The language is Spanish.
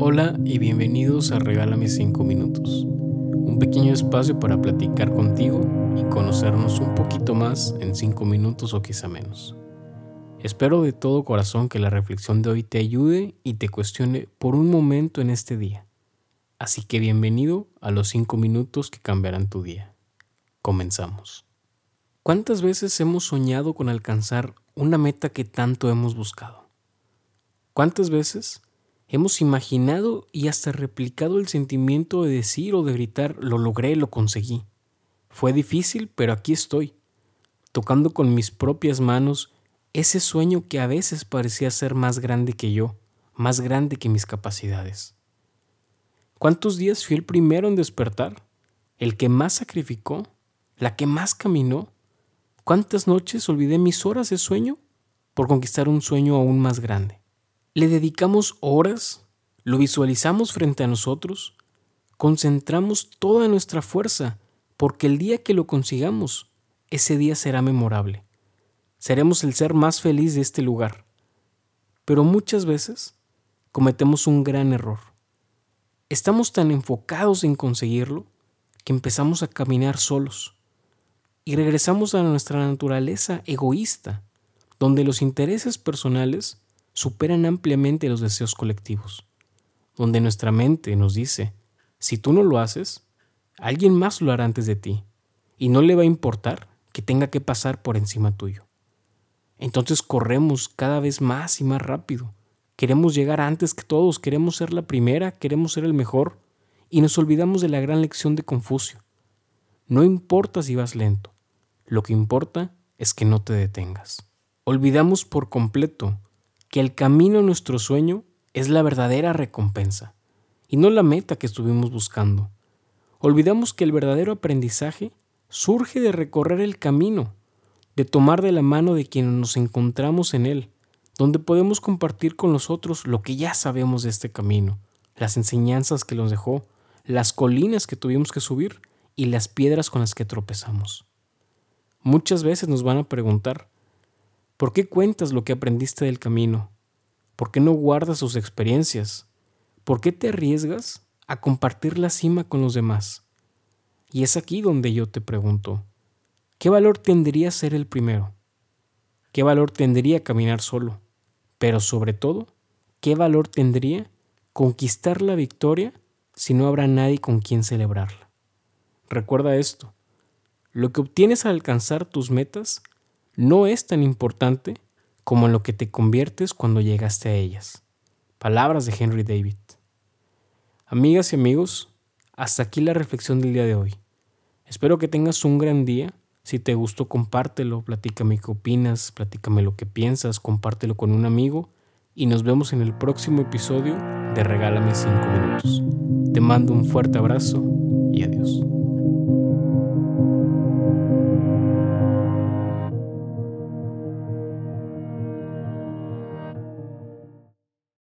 Hola y bienvenidos a Regálame 5 minutos, un pequeño espacio para platicar contigo y conocernos un poquito más en 5 minutos o quizá menos. Espero de todo corazón que la reflexión de hoy te ayude y te cuestione por un momento en este día. Así que bienvenido a los 5 minutos que cambiarán tu día. Comenzamos. ¿Cuántas veces hemos soñado con alcanzar una meta que tanto hemos buscado? ¿Cuántas veces Hemos imaginado y hasta replicado el sentimiento de decir o de gritar, lo logré, lo conseguí. Fue difícil, pero aquí estoy, tocando con mis propias manos ese sueño que a veces parecía ser más grande que yo, más grande que mis capacidades. ¿Cuántos días fui el primero en despertar? ¿El que más sacrificó? ¿La que más caminó? ¿Cuántas noches olvidé mis horas de sueño por conquistar un sueño aún más grande? Le dedicamos horas, lo visualizamos frente a nosotros, concentramos toda nuestra fuerza, porque el día que lo consigamos, ese día será memorable. Seremos el ser más feliz de este lugar. Pero muchas veces cometemos un gran error. Estamos tan enfocados en conseguirlo que empezamos a caminar solos y regresamos a nuestra naturaleza egoísta, donde los intereses personales superan ampliamente los deseos colectivos, donde nuestra mente nos dice, si tú no lo haces, alguien más lo hará antes de ti, y no le va a importar que tenga que pasar por encima tuyo. Entonces corremos cada vez más y más rápido. Queremos llegar antes que todos, queremos ser la primera, queremos ser el mejor, y nos olvidamos de la gran lección de Confucio. No importa si vas lento, lo que importa es que no te detengas. Olvidamos por completo que el camino a nuestro sueño es la verdadera recompensa y no la meta que estuvimos buscando. Olvidamos que el verdadero aprendizaje surge de recorrer el camino, de tomar de la mano de quienes nos encontramos en él, donde podemos compartir con los otros lo que ya sabemos de este camino, las enseñanzas que nos dejó, las colinas que tuvimos que subir y las piedras con las que tropezamos. Muchas veces nos van a preguntar, ¿Por qué cuentas lo que aprendiste del camino? ¿Por qué no guardas sus experiencias? ¿Por qué te arriesgas a compartir la cima con los demás? Y es aquí donde yo te pregunto, ¿qué valor tendría ser el primero? ¿Qué valor tendría caminar solo? Pero sobre todo, ¿qué valor tendría conquistar la victoria si no habrá nadie con quien celebrarla? Recuerda esto, lo que obtienes al alcanzar tus metas no es tan importante como en lo que te conviertes cuando llegaste a ellas. Palabras de Henry David. Amigas y amigos, hasta aquí la reflexión del día de hoy. Espero que tengas un gran día. Si te gustó, compártelo, platícame qué opinas, platícame lo que piensas, compártelo con un amigo y nos vemos en el próximo episodio de Regálame 5 minutos. Te mando un fuerte abrazo y adiós.